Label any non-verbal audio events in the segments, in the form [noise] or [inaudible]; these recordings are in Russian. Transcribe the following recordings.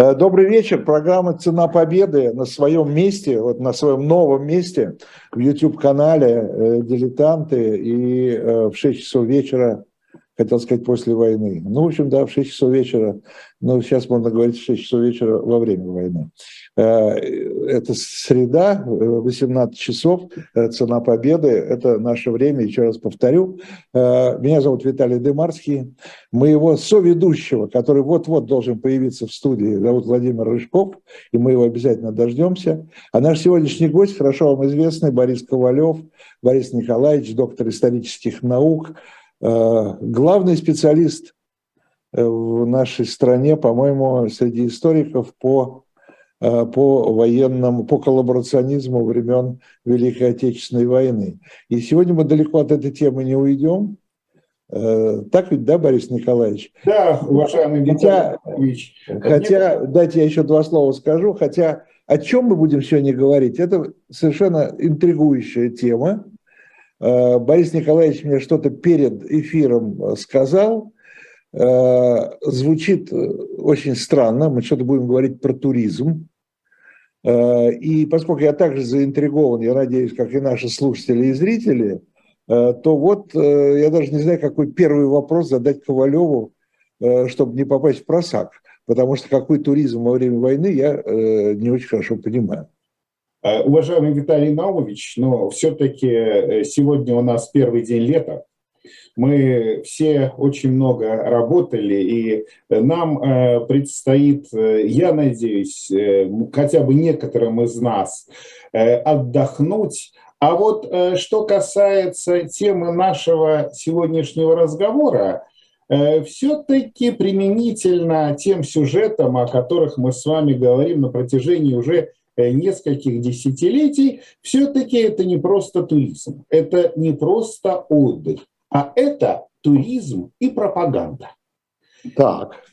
Э, добрый вечер. Программа «Цена победы» на своем месте, вот на своем новом месте в YouTube-канале э, «Дилетанты» и э, в 6 часов вечера хотел сказать, после войны. Ну, в общем, да, в 6 часов вечера, ну, сейчас можно говорить в 6 часов вечера во время войны. Э, это среда, 18 часов, э, цена победы, это наше время, еще раз повторю. Э, меня зовут Виталий Дымарский, моего соведущего, который вот-вот должен появиться в студии, зовут Владимир Рыжков, и мы его обязательно дождемся. А наш сегодняшний гость, хорошо вам известный, Борис Ковалев, Борис Николаевич, доктор исторических наук, Э, главный специалист э, в нашей стране, по-моему, среди историков по, э, по военному, по коллаборационизму времен Великой Отечественной войны. И сегодня мы далеко от этой темы не уйдем. Так ведь, да, Борис Николаевич? Да, уважаемый хотя, хотя, дайте я еще два слова скажу, хотя о чем мы будем сегодня говорить, это совершенно интригующая тема. Э, Борис Николаевич мне что-то перед эфиром э, сказал, э, звучит очень странно, мы что-то будем говорить про туризм. И поскольку я также заинтригован, я надеюсь, как и наши слушатели и зрители, то вот я даже не знаю, какой первый вопрос задать Ковалеву, чтобы не попасть в просак, потому что какой туризм во время войны я не очень хорошо понимаю. Э, уважаемый Виталий Наумович, но все-таки э, сегодня у нас первый день лета. Мы все очень много работали, и нам э, предстоит, я надеюсь, хотя бы некоторым из нас отдохнуть. А вот что касается темы нашего сегодняшнего разговора, все-таки применительно тем сюжетам, о которых мы с вами говорим на протяжении уже нескольких десятилетий, все-таки это не просто туризм, это не просто отдых, а это туризм и пропаганда. Так.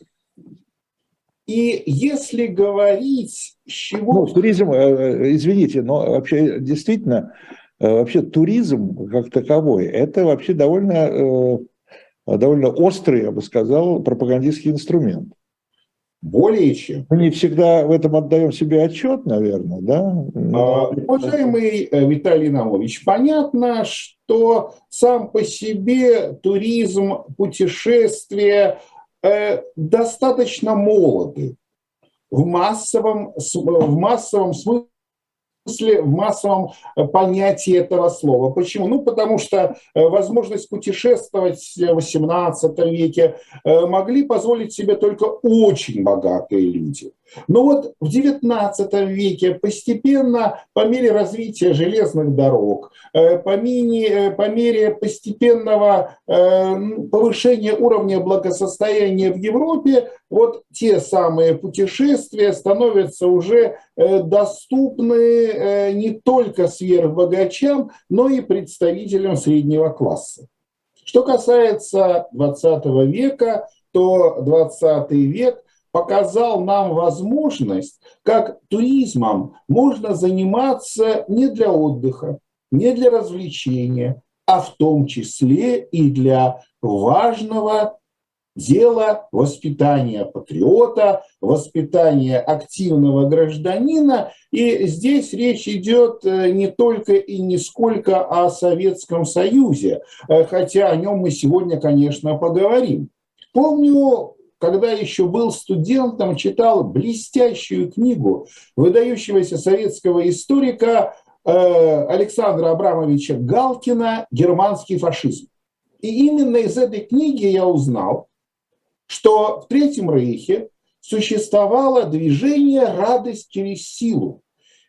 И если говорить, с чего... Ну, туризм, э, э, извините, но вообще действительно, вообще туризм как таковой, это вообще довольно, довольно острый, я бы сказал, пропагандистский инструмент. Более чем. Мы не всегда в этом отдаем себе отчет, наверное, да? Но... А, уважаемый э, Виталий Наумович, понятно, что сам по себе туризм, путешествия э, достаточно молоды в массовом, в массовом смысле смысле, в массовом э, понятии этого слова. Почему? Ну, потому что э, возможность путешествовать в XVIII веке э, могли позволить себе только очень богатые люди. Но вот в XIX веке постепенно, по мере развития железных дорог, по э, по мере постепенного повышения уровня благосостояния в Европе, вот те самые путешествия становятся уже доступны не только сверхбогачам, но и представителям среднего класса. Что касается 20 века, то 20 век показал нам возможность, как туризмом можно заниматься не для отдыха, не для развлечения, а в том числе и для важного дела воспитания патриота, воспитания активного гражданина. И здесь речь идет э, не только и не сколько о Советском Союзе, э, хотя о нем мы сегодня, конечно, поговорим. Помню, когда еще был студентом, читал блестящую книгу выдающегося советского историка э, Александра Абрамовича Галкина «Германский фашизм». И именно из этой книги я узнал, что в Третьем Рейхе существовало движение «Радость через силу».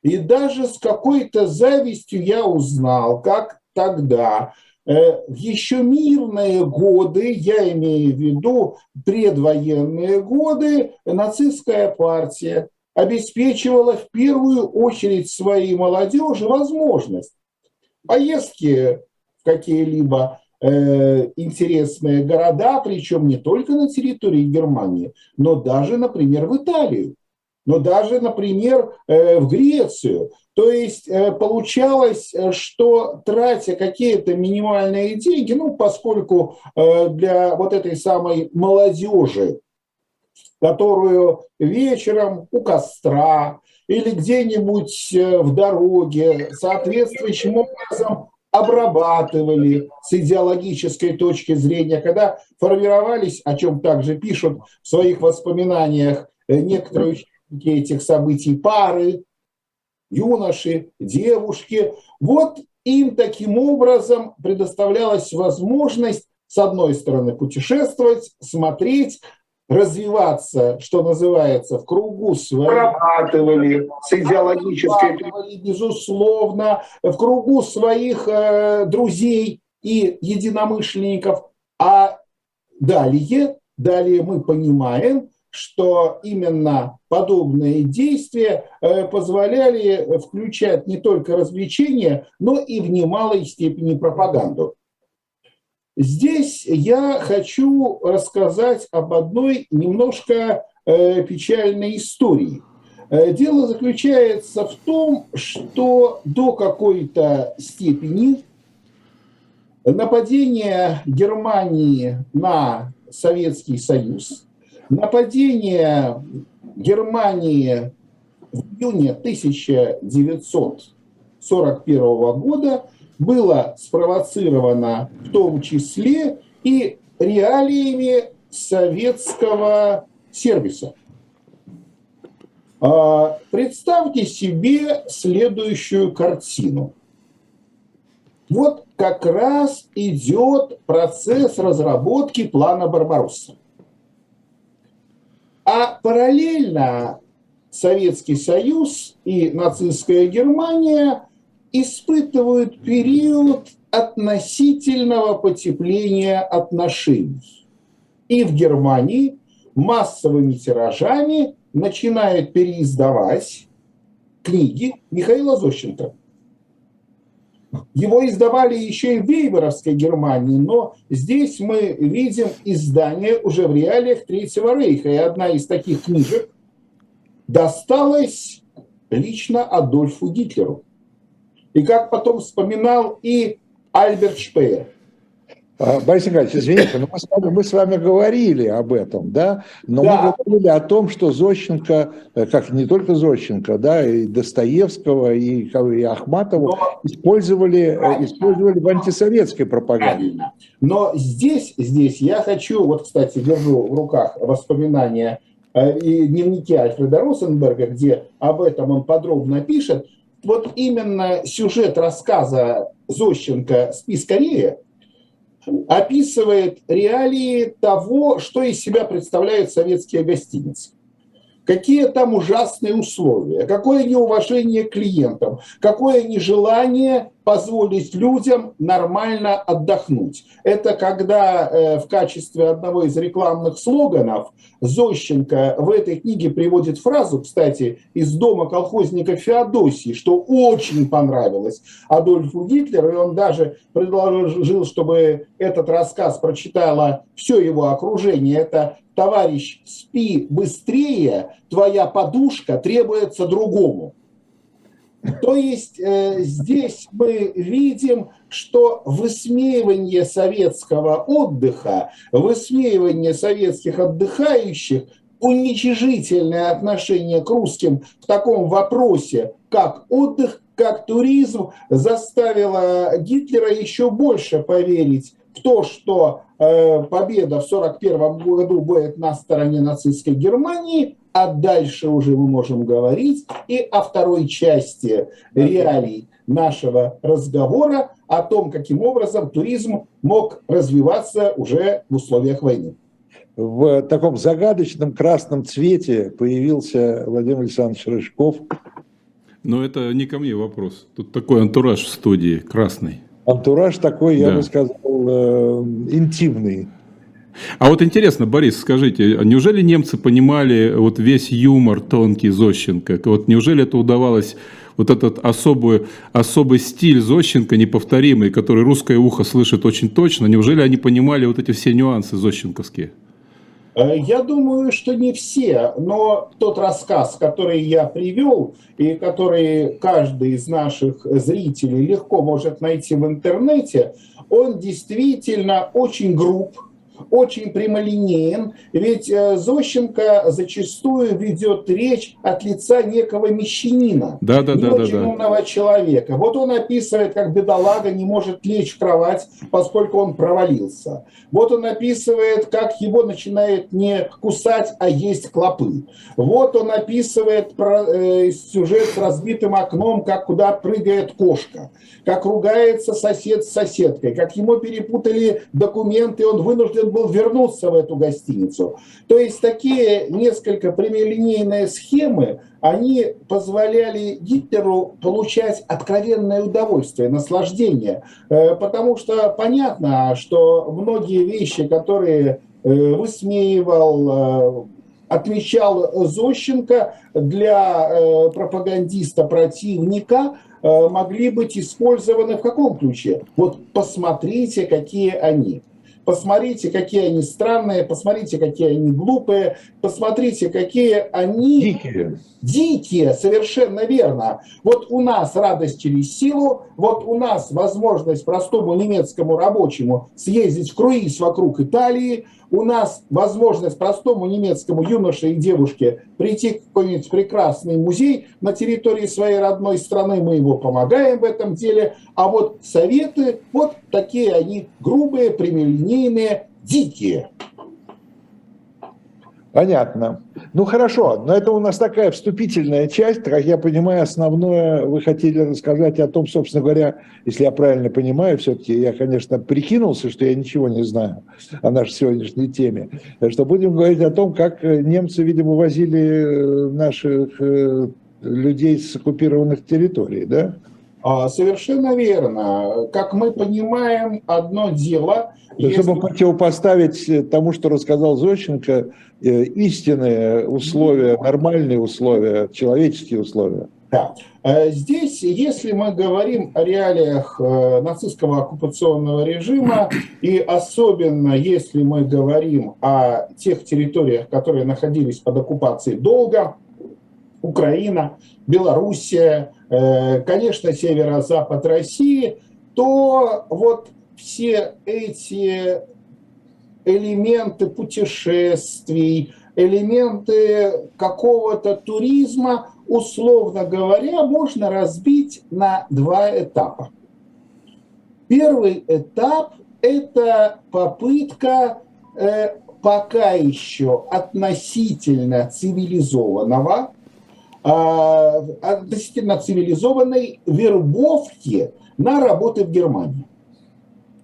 И даже с какой-то завистью я узнал, как тогда Э, в еще мирные годы, я имею в виду предвоенные годы, нацистская партия обеспечивала в первую очередь своей молодежи возможность поездки в какие-либо интересные города, причем не только на территории Германии, но даже, например, в Италию но даже, например, э, в Грецию. То есть э, получалось, э, что тратя какие-то минимальные деньги, ну, поскольку для вот этой самой молодежи которую вечером у костра или где-нибудь э, в дороге соответствующим образом обрабатывали с идеологической точки зрения, когда формировались, о чем также пишут в своих воспоминаниях э, некоторые участники этих событий, пары, юноши, девушки. Вот им таким образом предоставлялась возможность, с одной стороны, путешествовать, смотреть, развиваться, что называется, в кругу своих. Прорабатывали с идеологической... Безусловно, в кругу своих э, друзей и единомышленников. А далее, далее мы понимаем, что именно подобные действия э, позволяли включать не только развлечения, но и в немалой степени пропаганду. Здесь я хочу рассказать об одной немножко э, печальной истории. Э, дело заключается в том, что до какой-то степени нападение Германии на Советский Союз, нападение Германии в июне 1941 года – было спровоцировано в том числе и реалиями советского сервиса. А, представьте себе следующую картину. Вот как раз идет процесс разработки плана Барбаросса. А параллельно Советский Союз и нацистская Германия испытывают период относительного потепления отношений. И в Германии массовыми тиражами начинают переиздавать книги Михаила Зощенко. Его издавали еще и в Веймаровской Германии, но здесь мы видим издание уже в реалиях Третьего Рейха. И одна из таких книжек досталась лично Адольфу Гитлеру. И как потом вспоминал и Альберт Шпеер. А, Борис Николаевич, извините, но мы с, вами, мы с вами говорили об этом, да, но да. мы говорили о том, что Зощенко, э, как не только Зощенко, да, и Достоевского, и, и Ахматова но, использовали, э, использовали в антисоветской пропаганде. Правильно. Но здесь, здесь я хочу, вот, кстати, держу в руках воспоминания э, и дневники Альфреда Росенберга, где об этом он подробно пишет, вот именно сюжет рассказа Зощенко. «Спи скорее» описывает реалии того, что из себя представляют советские гостиницы какие там ужасные условия, какое неуважение к клиентам, какое нежелание позволить людям нормально отдохнуть. Это когда э, в качестве одного из рекламных слоганов Зощенко в этой книге приводит фразу, кстати, из дома колхозника Феодосии, что очень понравилось Адольфу Гитлеру, и он даже предложил, чтобы этот рассказ прочитало все его окружение. Это товарищ, спи быстрее, твоя подушка требуется другому. То есть э, здесь мы видим, что высмеивание советского отдыха, высмеивание советских отдыхающих, уничижительное отношение к русским в таком вопросе, как отдых, как туризм, заставило Гитлера еще больше поверить в то, что победа в 1941 году будет на стороне нацистской Германии, а дальше уже мы можем говорить и о второй части реалий нашего разговора о том, каким образом туризм мог развиваться уже в условиях войны. В таком загадочном красном цвете появился Владимир Александрович Рыжков. Но это не ко мне вопрос. Тут такой антураж в студии красный антураж такой, я да. бы сказал, э, интимный. А вот интересно, Борис, скажите, неужели немцы понимали вот весь юмор тонкий Зощенко? Вот неужели это удавалось, вот этот особый, особый стиль Зощенко, неповторимый, который русское ухо слышит очень точно, неужели они понимали вот эти все нюансы зощенковские? Э, я думаю, что не все, но тот рассказ, который я привел, и который каждый из наших зрителей легко может найти в интернете, он действительно очень груб, очень прямолинеен, ведь э, Зощенко зачастую ведет речь от лица некого мещанина, да, да, не да, очень да, да. умного человека. Вот он описывает, как бедолага не может лечь в кровать, поскольку он провалился. Вот он описывает, как его начинает не кусать, а есть клопы. Вот он описывает про, э, сюжет с разбитым окном, как куда прыгает кошка, как ругается сосед с соседкой, как ему перепутали документы, он вынужден был вернуться в эту гостиницу. То есть такие несколько прямолинейные схемы, они позволяли Гитлеру получать откровенное удовольствие, наслаждение. Э, потому что понятно, что многие вещи, которые э, высмеивал, э, отмечал Зощенко для пропагандиста противника, могли быть использованы в каком ключе? Вот посмотрите, какие они. Посмотрите, какие они странные, посмотрите, какие они глупые, посмотрите, какие они... Дикие. Дикие, совершенно верно. Вот у нас радость через силу, вот у нас возможность простому немецкому рабочему съездить в круиз вокруг Италии, у нас возможность простому немецкому юноше и девушке прийти в какой-нибудь прекрасный музей на территории своей родной страны, мы его помогаем в этом деле, а вот советы, вот такие они грубые, прямолинейные, дикие. Понятно. Ну хорошо, но это у нас такая вступительная часть. Как я понимаю, основное вы хотели рассказать о том, собственно говоря, если я правильно понимаю, все-таки я, конечно, прикинулся, что я ничего не знаю о нашей сегодняшней теме, что будем говорить о том, как немцы, видимо, возили э, наших э, людей с оккупированных территорий, да? А, совершенно верно. Как мы понимаем, одно дело... Если... Чтобы противопоставить тому, что рассказал Зощенко, э, истинные условия, нормальные условия, человеческие условия. Да. Э, здесь, если мы говорим о реалиях э, нацистского оккупационного режима, [clears throat] и особенно если мы говорим о тех территориях, которые находились под оккупацией долго, Украина, Белоруссия, э, конечно, северо-запад России, то вот все эти элементы путешествий, элементы какого-то туризма, условно говоря, можно разбить на два этапа. Первый этап – это попытка э, пока еще относительно цивилизованного относительно цивилизованной вербовки на работы в Германии.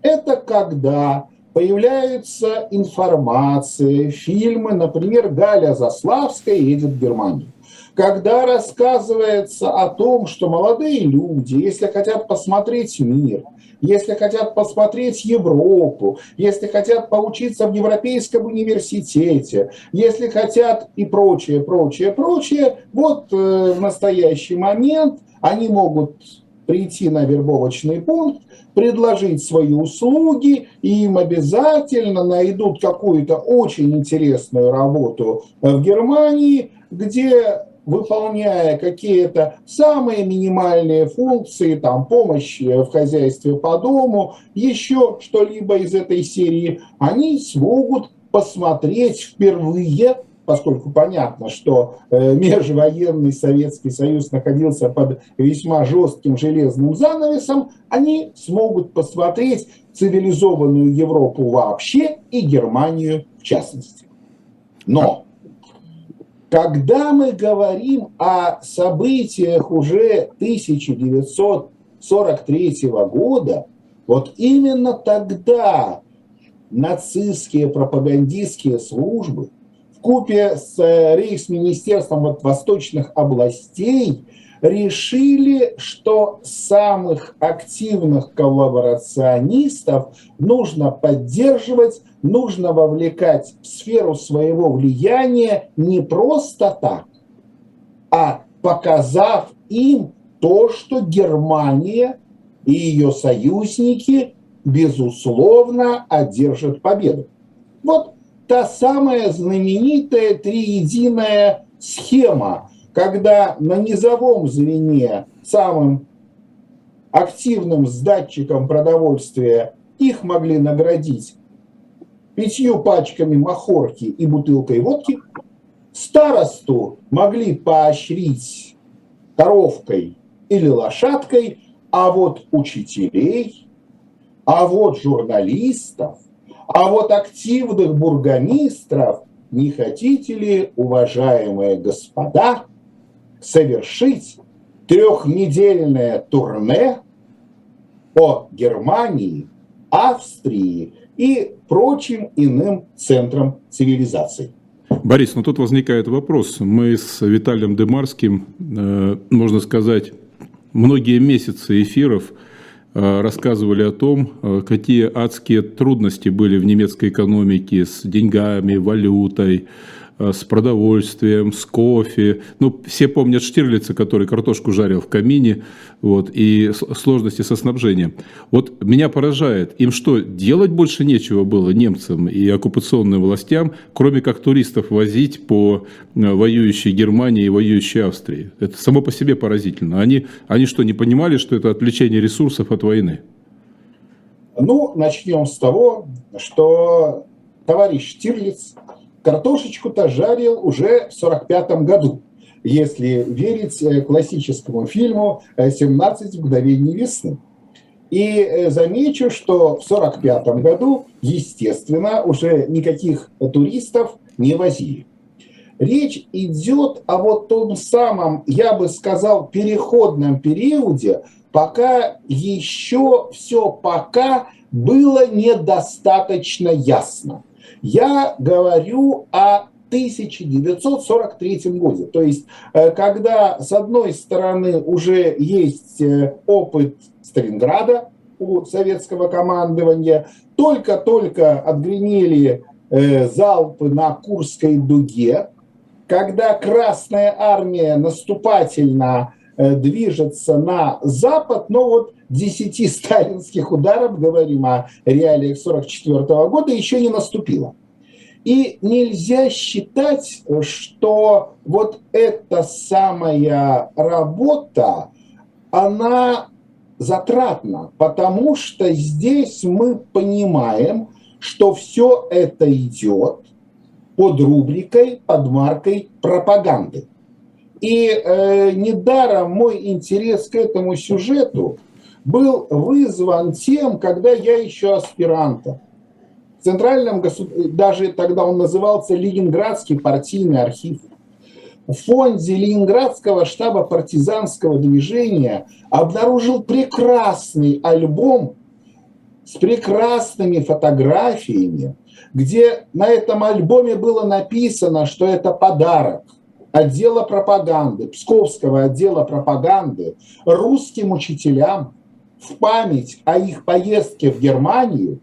Это когда появляется информация, фильмы, например, Галя Заславская едет в Германию. Когда рассказывается о том, что молодые люди, если хотят посмотреть мир, если хотят посмотреть Европу, если хотят поучиться в Европейском университете, если хотят и прочее, прочее, прочее, вот э, в настоящий момент они могут прийти на вербовочный пункт, предложить свои услуги, и им обязательно найдут какую-то очень интересную работу в Германии, где выполняя какие-то самые минимальные функции, там, помощь в хозяйстве по дому, еще что-либо из этой серии, они смогут посмотреть впервые поскольку понятно, что э, межвоенный Советский Союз находился под весьма жестким железным занавесом, они смогут посмотреть цивилизованную Европу вообще и Германию в частности. Но когда мы говорим о событиях уже 1943 года, вот именно тогда нацистские пропагандистские службы в купе с Рейхсминистерством вот восточных областей решили, что самых активных коллаборационистов нужно поддерживать, нужно вовлекать в сферу своего влияния не просто так, а показав им то, что Германия и ее союзники, безусловно, одержат победу. Вот та самая знаменитая триединая схема, когда на низовом звене самым активным сдатчиком продовольствия их могли наградить пятью пачками махорки и бутылкой водки, старосту могли поощрить коровкой или лошадкой, а вот учителей, а вот журналистов, а вот активных бургомистров не хотите ли, уважаемые господа, совершить трехнедельное турне по Германии, Австрии и прочим иным центрам цивилизации. Борис, ну тут возникает вопрос. Мы с Виталием Демарским, э, можно сказать, многие месяцы эфиров э, рассказывали о том, э, какие адские трудности были в немецкой экономике с деньгами, валютой, с продовольствием, с кофе. Ну, все помнят Штирлица, который картошку жарил в камине, вот, и сложности со снабжением. Вот меня поражает, им что, делать больше нечего было немцам и оккупационным властям, кроме как туристов возить по э, воюющей Германии и воюющей Австрии? Это само по себе поразительно. Они, они что, не понимали, что это отвлечение ресурсов от войны? Ну, начнем с того, что товарищ Штирлиц Картошечку-то жарил уже в 1945 году, если верить э, классическому фильму «17 мгновений весны». И э, замечу, что в 1945 году, естественно, уже никаких туристов не возили. Речь идет о вот том самом, я бы сказал, переходном периоде, пока еще все пока было недостаточно ясно. Я говорю о 1943 году. То есть, э, когда с одной стороны уже есть э, опыт Сталинграда у советского командования, только-только отгремели э, залпы на Курской дуге, когда Красная Армия наступательно движется на запад, но вот 10 сталинских ударов, говорим о реалиях 44 года, еще не наступило. И нельзя считать, что вот эта самая работа, она затратна, потому что здесь мы понимаем, что все это идет под рубрикой, под маркой пропаганды. И э, недаром мой интерес к этому сюжету был вызван тем, когда я еще аспирантом. В Центральном государстве, даже тогда он назывался Ленинградский партийный архив. В фонде Ленинградского штаба партизанского движения обнаружил прекрасный альбом с прекрасными фотографиями, где на этом альбоме было написано, что это подарок отдела пропаганды, Псковского отдела пропаганды русским учителям в память о их поездке в Германию,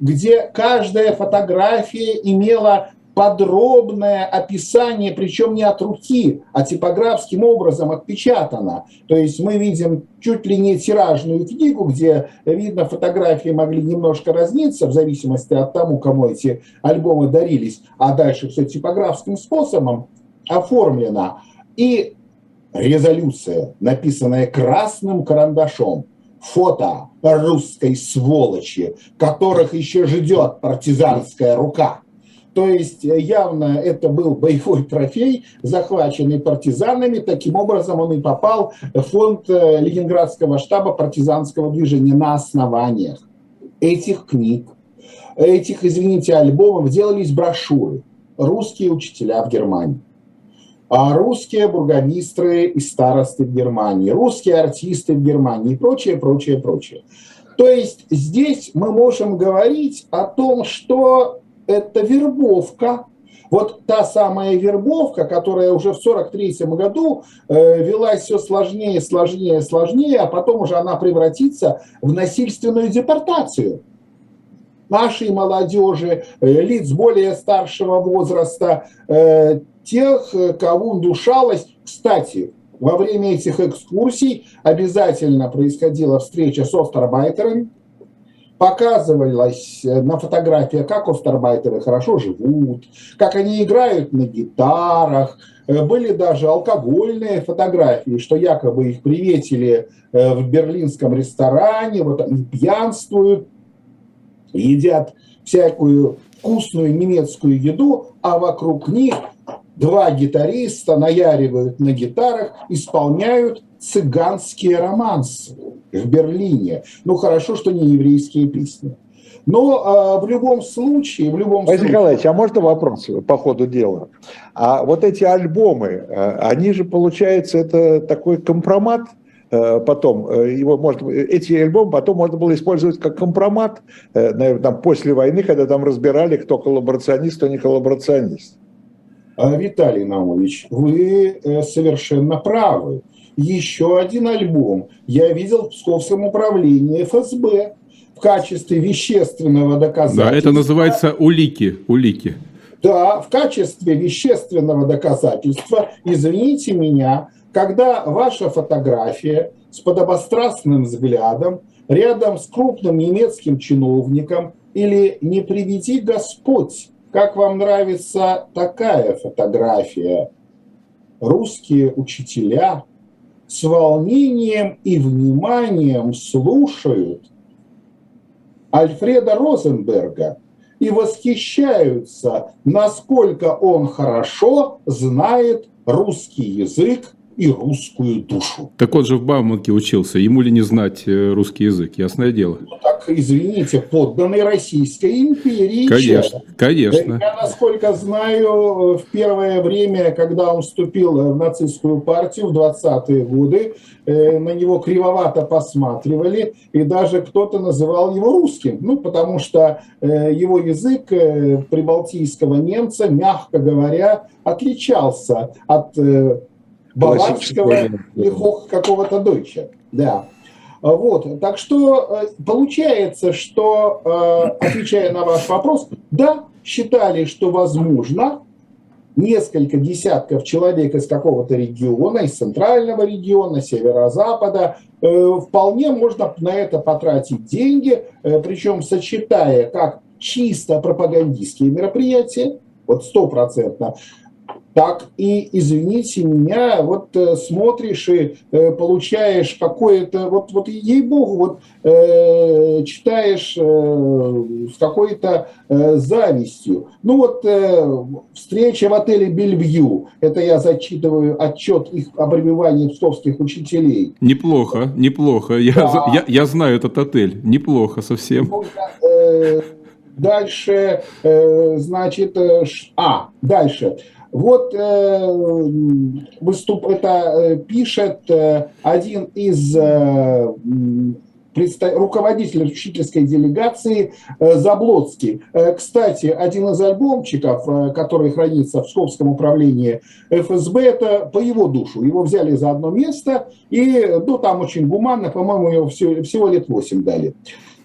где каждая фотография имела подробное описание, причем не от руки, а типографским образом отпечатано. То есть мы видим чуть ли не тиражную книгу, где, видно, фотографии могли немножко разниться в зависимости от того, кому эти альбомы дарились, а дальше все типографским способом оформлено. И резолюция, написанная красным карандашом, фото русской сволочи, которых еще ждет партизанская рука. То есть э, явно это был боевой [laughs] трофей, захваченный партизанами. Таким образом он и попал в фонд э, Ленинградского штаба партизанского движения на основаниях этих книг, этих, извините, альбомов делались брошюры «Русские учителя в Германии» русские бургомистры и старосты в Германии, русские артисты в Германии и прочее, прочее, прочее. То есть здесь мы можем говорить о том, что это вербовка, вот та самая вербовка, которая уже в 1943 году э, велась все сложнее, сложнее, сложнее, а потом уже она превратится в насильственную депортацию нашей молодежи, э, лиц более старшего возраста, э, тех, э, кого удушалось. Кстати, во время этих экскурсий обязательно происходила встреча с остарбайтерами, показывалось э, на фотографиях, как остарбайтеры хорошо живут, как они играют на гитарах, были даже алкогольные фотографии, что якобы их приветили в берлинском ресторане, вот они пьянствуют. Едят всякую вкусную немецкую еду, а вокруг них два гитариста наяривают на гитарах, исполняют цыганские романсы в Берлине. Ну, хорошо, что не еврейские песни. Но э, в любом случае, в любом Борис случае... Николаевич, а можно вопрос по ходу дела? А вот эти альбомы, э, они же, получается, это такой компромат потом, э, его можно, эти альбомы потом можно было использовать как компромат, наверное, там, после войны, когда там разбирали, кто коллаборационист, кто не коллаборационист. А, Виталий Наумович, вы совершенно правы. Еще один альбом я видел в Псковском управлении ФСБ качестве вещественного доказательства. Да, это называется улики. улики. Да, в качестве вещественного доказательства, извините меня, когда ваша фотография с подобострастным взглядом рядом с крупным немецким чиновником или не приведи Господь, как вам нравится такая фотография, русские учителя с волнением и вниманием слушают Альфреда Розенберга и восхищаются, насколько он хорошо знает русский язык и русскую душу. Так он же в Бауманке учился, ему ли не знать э, русский язык, ясное дело. Ну, так, извините, подданный Российской империи. Конечно, конечно. Я, насколько знаю, в первое время, когда он вступил в нацистскую партию в 20-е годы, э, на него кривовато посматривали, и даже кто-то называл его русским, ну, потому что э, его язык прибалтийского немца, мягко говоря, отличался от баварского или какого-то дойча. Да. Вот, так что э, получается, что, э, отвечая на ваш вопрос, да, считали, что возможно несколько десятков человек из какого-то региона, из центрального региона, северо-запада, э, вполне можно на это потратить деньги, причем сочетая как чисто пропагандистские мероприятия, вот стопроцентно, так и, извините меня, вот э, смотришь и э, получаешь какое-то, вот, вот ей-богу, вот э, читаешь э, с какой-то э, завистью. Ну вот э, встреча в отеле Бельвью, это я зачитываю отчет их обребевания псковских учителей. Неплохо, неплохо, я, да. я, я знаю этот отель, неплохо совсем. Ну, э, дальше, э, значит, э, а, дальше. Вот э, выступ, это э, пишет э, один из э, представ... руководитель учительской делегации э, Заблоцкий. Кстати, один из альбомчиков, который хранится в Псковском управлении ФСБ, это по его душу. Его взяли за одно место, и ну, там очень гуманно, по-моему, его всего, всего лет 8 дали.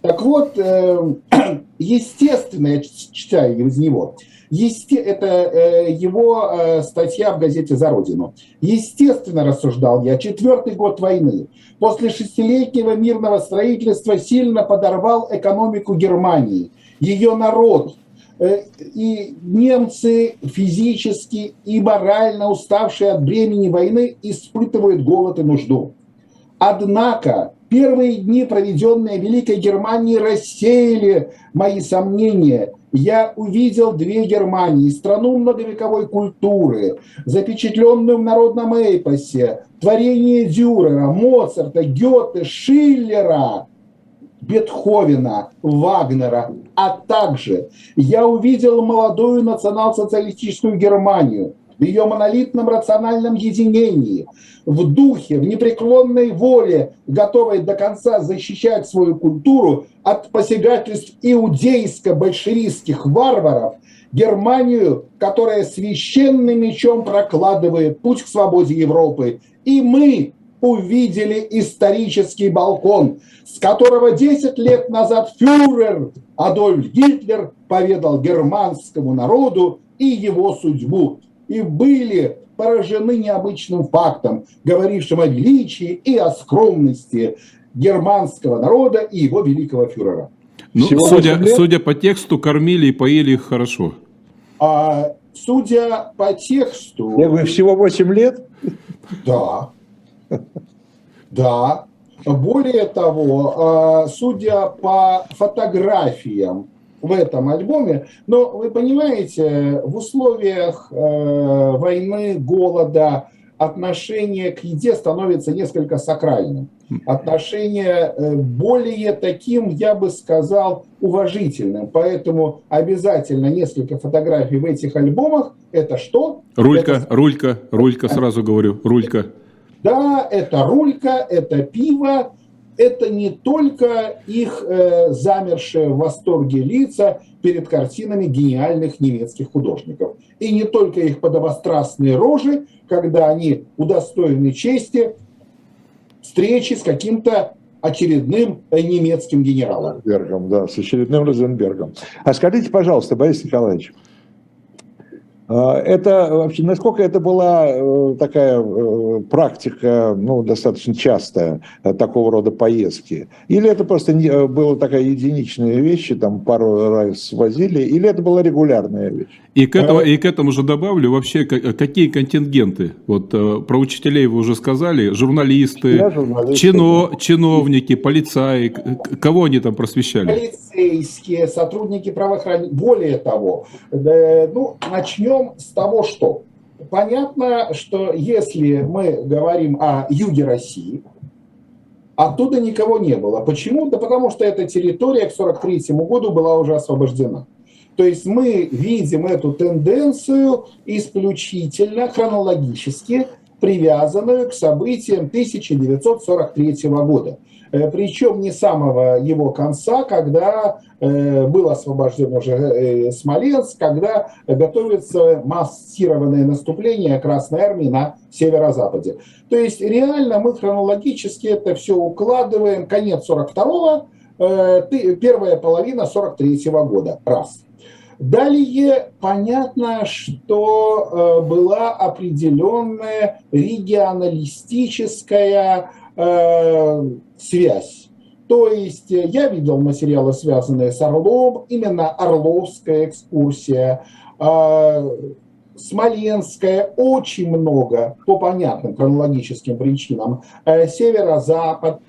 Так вот, [clears throat] естественно, я читаю из него, Есте... Это э, его э, статья в газете «За Родину». Естественно, рассуждал я, четвертый год войны после шестилетнего мирного строительства сильно подорвал экономику Германии, ее народ, э, и немцы физически и морально уставшие от бремени войны испытывают голод и нужду. Однако первые дни, проведенные в Великой Германии, рассеяли мои сомнения. Я увидел две Германии, страну многовековой культуры, запечатленную в народном эпосе, творение Дюрера, Моцарта, Гёте, Шиллера, Бетховена, Вагнера, а также я увидел молодую национал-социалистическую Германию – в ее монолитном рациональном единении, в духе, в непреклонной воле, готовой до конца защищать свою культуру от посягательств иудейско-большевистских варваров, Германию, которая священным мечом прокладывает путь к свободе Европы. И мы увидели исторический балкон, с которого 10 лет назад фюрер Адольф Гитлер поведал германскому народу и его судьбу и были поражены необычным фактом, говорившим о величии и о скромности германского народа и его великого фюрера. Ну, судя, судя по тексту, кормили и поели их хорошо. А, судя по тексту... Я говорю, всего 8 лет? Да. Да. Более того, э, судя по фотографиям в этом альбоме, но вы понимаете, в условиях э, войны, голода, отношение к еде становится несколько сакральным. Отношение э, более таким, я бы сказал, уважительным. Поэтому обязательно несколько фотографий в этих альбомах. Это что? Рулька, это... рулька, рулька, сразу говорю, рулька. Да, это рулька, это пиво, это не только их э, замершие в восторге лица перед картинами гениальных немецких художников. И не только их подобострастные рожи, когда они удостоены чести встречи с каким-то очередным немецким генералом. Розенбергом, да, с очередным Розенбергом. А скажите, пожалуйста, Борис Николаевич, это вообще, насколько это была э, такая э, практика, ну, достаточно частая, э, такого рода поездки? Или это просто была такая единичная вещь, там пару раз возили, или это была регулярная вещь? И к, этому, и к этому же добавлю вообще, какие контингенты? Вот про учителей вы уже сказали, журналисты, чино, чиновники, полицаи, кого они там просвещали? Полицейские, сотрудники правоохранения. Более того, ну, начнем начнем с того, что понятно, что если мы говорим о юге России, оттуда никого не было. Почему? Да потому что эта территория к 1943 году была уже освобождена. То есть мы видим эту тенденцию исключительно хронологически привязанную к событиям 1943 года. Э, причем не самого его конца, когда э, был освобожден уже э, Смоленск, когда готовится массированное наступление Красной Армии на северо-западе. То есть реально мы хронологически это все укладываем, конец 42-го, первая половина 43-го года. Раз. Далее понятно, что была определенная регионалистическая связь. То есть э, я видел материалы, связанные с Орлом, именно Орловская экскурсия, Смоленская, очень много, по понятным хронологическим причинам, э, северо-запад.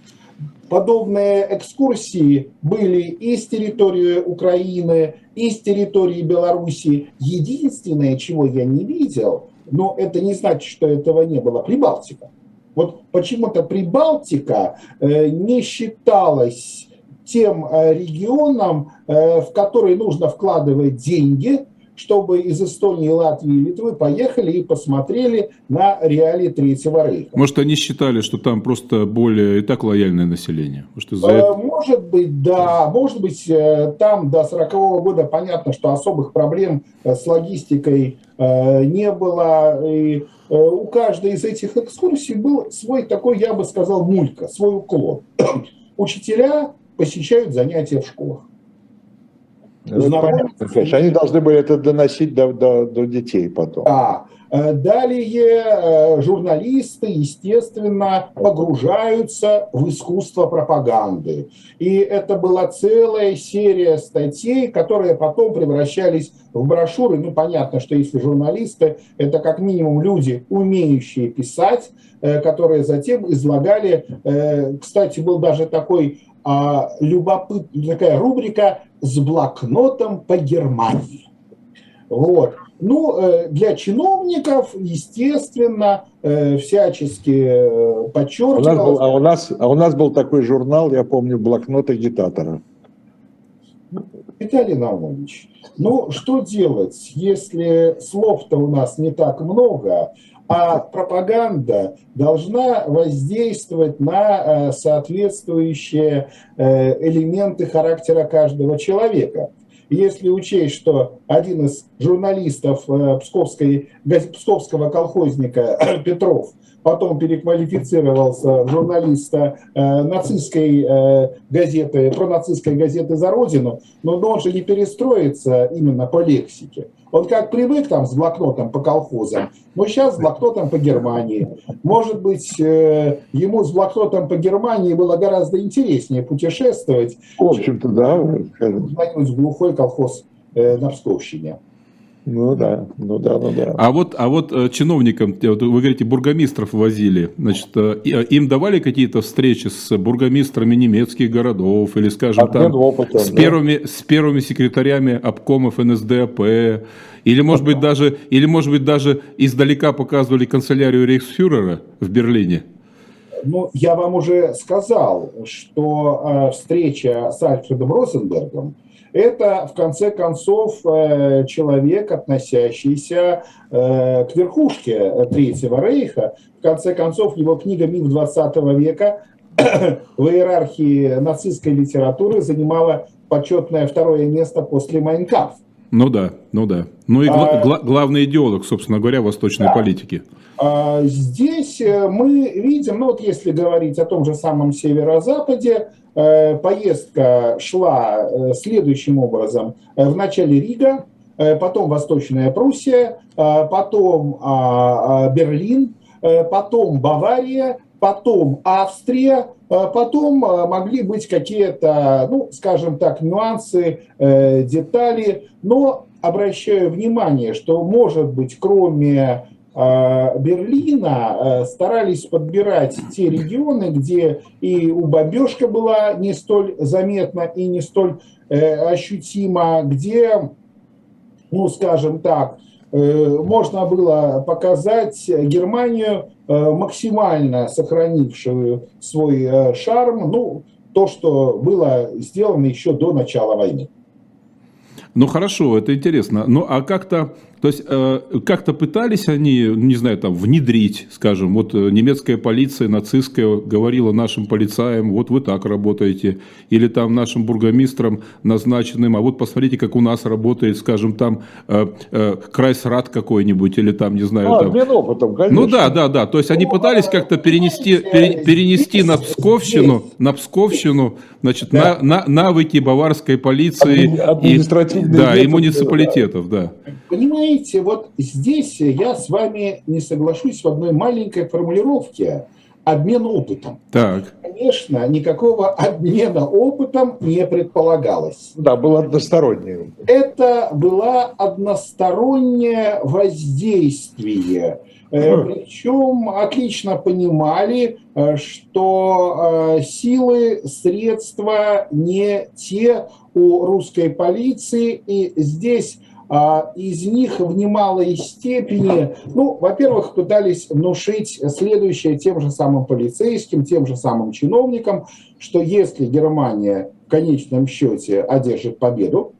Подобные экскурсии были и с территории Украины, и с территории Беларуси. Единственное, чего я не видел, но это не значит, что этого не было, Прибалтика. Вот почему-то Прибалтика э, не считалась тем э, регионом, э, в который нужно вкладывать деньги, чтобы из Эстонии, Латвии и Литвы поехали и посмотрели на реалии Третьего Рейха. Может, они считали, что там просто более и так лояльное население? Может, из-за этого... может быть, да. Может быть, там до 40 -го года понятно, что особых проблем с логистикой не было. И Э, у каждой из этих экскурсий был свой такой, я бы сказал, мулька, свой уклон. [coughs] Учителя посещают занятия в школах. Ну, понятно, конечно. Они должны были это доносить до, до, до детей потом. Да. Э, далее э, журналисты, естественно, погружаются в искусство пропаганды. И это была целая серия статей, которые потом превращались в брошюры. Ну, понятно, что если журналисты, это как минимум люди, умеющие писать, э, которые затем излагали, кстати, был даже такой а, любопытная такая рубрика с блокнотом по Германии. Вот. Ну, э, для чиновников, естественно, э, всячески подчеркивалось. Э, а, у нас, а у нас был такой журнал, я помню, блокнот агитатора. Виталий Наумович, ну что делать, если слов-то у нас не так много, а пропаганда должна воздействовать на соответствующие элементы характера каждого человека. Если учесть, что один из журналистов э, псковской, псковского колхозника [clears throat] Петров потом переквалифицировался в журналиста э, нацистской э, газеты, пронацистской газеты «За Родину», но, но он же не перестроится именно по лексике. Он как привык там с блокнотом по колхозам, но сейчас с блокнотом по Германии. Может быть, э, ему с блокнотом по Германии было гораздо интереснее путешествовать. В общем-то, да. Звонить в глухой колхоз э, на Псковщине. Ну да, ну да, ну да. А вот, а вот э, чиновникам, вы говорите, бургомистров возили, значит, э, э, им давали какие-то встречи с бургомистрами немецких городов или, скажем, Обмен там, опытом, с да. первыми, с первыми секретарями обкомов НСДАП, или, может быть, даже, или, может быть, даже издалека показывали канцелярию рейхсфюрера в Берлине? Ну, я вам уже сказал, что э, встреча с Альфредом Розенбергом это, в конце концов, э, человек, относящийся э, к верхушке Третьего Рейха. В конце концов, его книга «Миф 20 века» [coughs] в иерархии нацистской литературы занимала почетное второе место после «Майнкамф». Ну да, ну да. Ну и гла- А- гла- главный идеолог, собственно говоря, восточной Да. политики. А Здесь э, мы видим, ну вот если говорить о том же самом северо-западе, э, поездка шла э, следующим образом. Вначале Рига, потом Восточная Пруссия, потом а, а, Берлин, потом Бавария, потом Австрия, потом могли быть какие-то, ну, скажем так, нюансы, детали, но обращаю внимание, что, может быть, кроме Берлина э, старались подбирать те регионы, где и у бомбежка была не столь заметна и не столь э, ощутима, где, ну, скажем так, э, можно было показать Германию э, максимально сохранившую свой э, шарм, ну, то, что было сделано еще до начала войны. Ну хорошо, это интересно. Ну а как-то, то есть э, как-то пытались они, не знаю, там внедрить, скажем, вот э, немецкая полиция нацистская говорила нашим полицаям, вот вы так работаете, или там нашим бургомистрам назначенным, а вот посмотрите, как у нас работает, скажем, там э, э, Крайсрат какой-нибудь, или там, не знаю, А, там, опытом, конечно. ну да, да, да. То есть они Ну, пытались как-то перенести, пере- перенести на Псковщину, на Псковщину, значит, Да. на, на- навыки баварской полиции Адми- и, да, и муниципалитетов, да. Понимаете, вот здесь я с вами не соглашусь в одной маленькой формулировке – обмен опытом. Так, Конечно, никакого обмена опытом не предполагалось. Да, был односторонний. Это было одностороннее воздействие. Э. Причем отлично понимали, э, что э, силы, средства не те у русской полиции, и здесь из них в немалой степени, ну, во-первых, пытались внушить следующее тем же самым полицейским, тем же самым чиновникам, что если Германия в конечном счете одержит победу,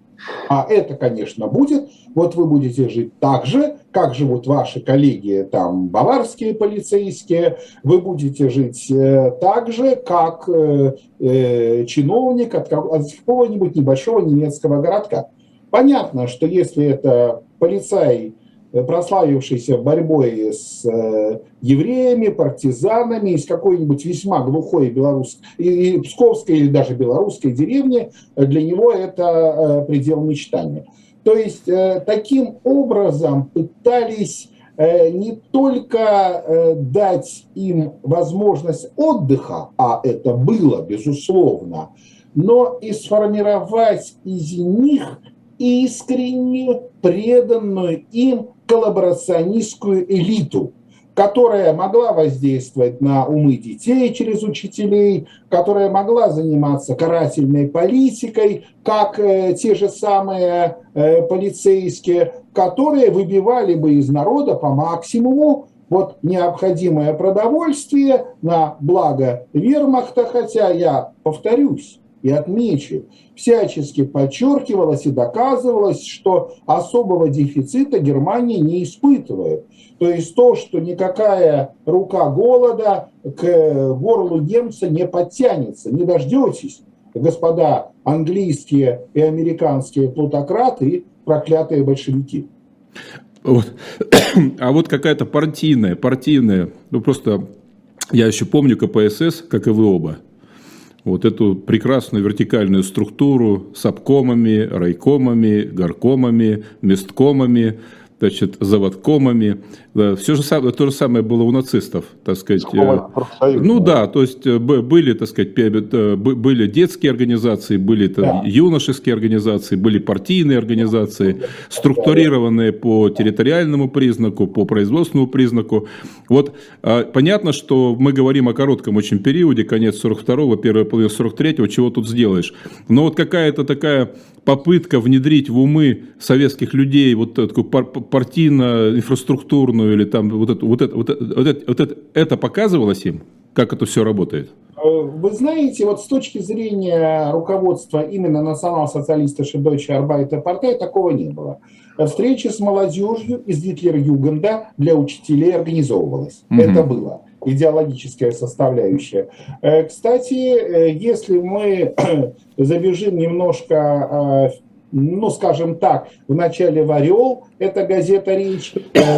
а это, конечно, будет, вот вы будете жить так же, как живут ваши коллеги, там, баварские полицейские, вы будете жить э, так же, как э, э, чиновник от, от какого-нибудь небольшого немецкого городка. Понятно, что если это полицай, э, прославившийся борьбой с э, евреями, партизанами из какой-нибудь весьма глухой белорусской, и, псковской или даже белорусской деревни, э, для него это предел мечтания. То есть таким образом пытались не только дать им возможность отдыха, а это было, безусловно, но и сформировать из них искреннюю, преданную им коллаборационистскую элиту, которая могла воздействовать на умы детей через учителей, которая могла заниматься карательной политикой, как э, те же самые э, полицейские, которые выбивали бы из народа по максимуму вот необходимое продовольствие на благо вермахта, хотя я повторюсь и отмечу, всячески подчеркивалось и доказывалось, что особого дефицита Германия не испытывает. То есть то, что никакая рука голода к горлу немца не подтянется, не дождетесь, господа английские и американские плутократы и проклятые большевики. Вот. [clears throat] А вот какая-то партийная, партийная, ну просто я еще помню КПСС, как и вы оба. Вот эту прекрасную вертикальную структуру с обкомами, райкомами, горкомами, месткомами. Значит, заводкомами. Все же самое, то же самое было у нацистов, так сказать. Ну да, то есть были, так сказать, были детские организации, были там, юношеские организации, были партийные организации, структурированные по территориальному признаку, по производственному признаку. Вот а, понятно, что мы говорим о коротком очень периоде, конец 42-го, первая половина 43-го, чего тут сделаешь. Но вот какая-то такая попытка внедрить в умы советских людей вот такую партийно-инфраструктурную или там вот это, вот это, вот это, вот это, вот это, это показывалось им, как это все работает? Вы знаете, вот с точки зрения руководства именно национал-социалистischen Deutsche Arbeiter Partei такого не было. Встречи с молодежью из Гитлер-Югенда для учителей организовывалась. Угу. Это было идеологическая составляющая. Э, кстати, э, если мы [clears throat] забежим немножко э, ну, скажем так, в начале в «Орел», это газета «Речь»,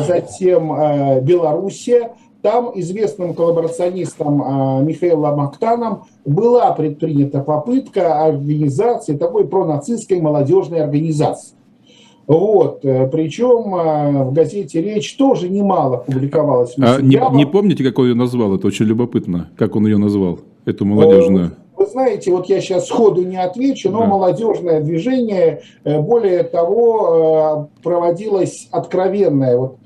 затем «Белоруссия», там известным коллаборационистом Михаилом Актаном была предпринята попытка организации такой пронацистской молодежной организации. Вот, э, причем э, в газете «Речь» тоже немало публиковалось. А не, не помните, как он ее назвал? Это очень любопытно, как он ее назвал, эту молодежную. Э, вы знаете, вот я сейчас сходу не отвечу, но да. молодежное движение, более того, проводилось откровенная вот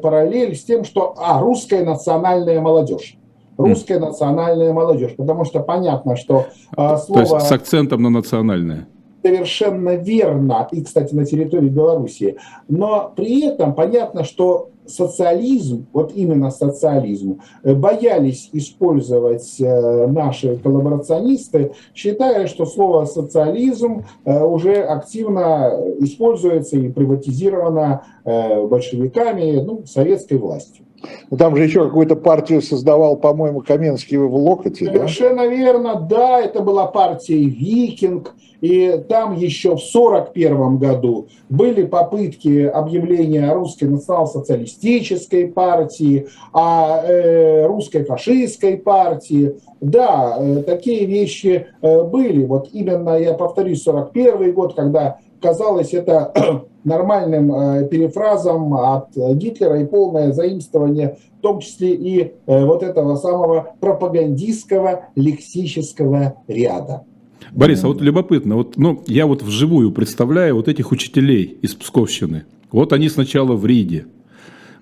параллель с тем, что а, русская национальная молодежь русская национальная молодежь, потому что понятно, что слово... То есть с акцентом на национальное совершенно верно, и, кстати, на территории Белоруссии. Но при этом понятно, что социализм, вот именно социализм, э, боялись использовать э, наши коллаборационисты, считая, что слово социализм э, уже активно используется и приватизировано большевиками, ну, советской властью. Ну, там же еще какую-то партию создавал, по-моему, Каменский в Локоте. Совершенно да? верно, да, это была партия «Викинг», и там еще в 1941 году были попытки объявления русской национал-социалистической партии, а э, русской фашистской партии. Да, э, такие вещи э, были. Вот именно, я повторюсь, 1941 год, когда казалось это [clears throat] нормальным э, перефразом от Гитлера и полное заимствование, в том числе и э, вот этого самого пропагандистского лексического ряда. Борис, а вот любопытно, вот, ну, я вот вживую представляю вот этих учителей из Псковщины. Вот они сначала в Риге,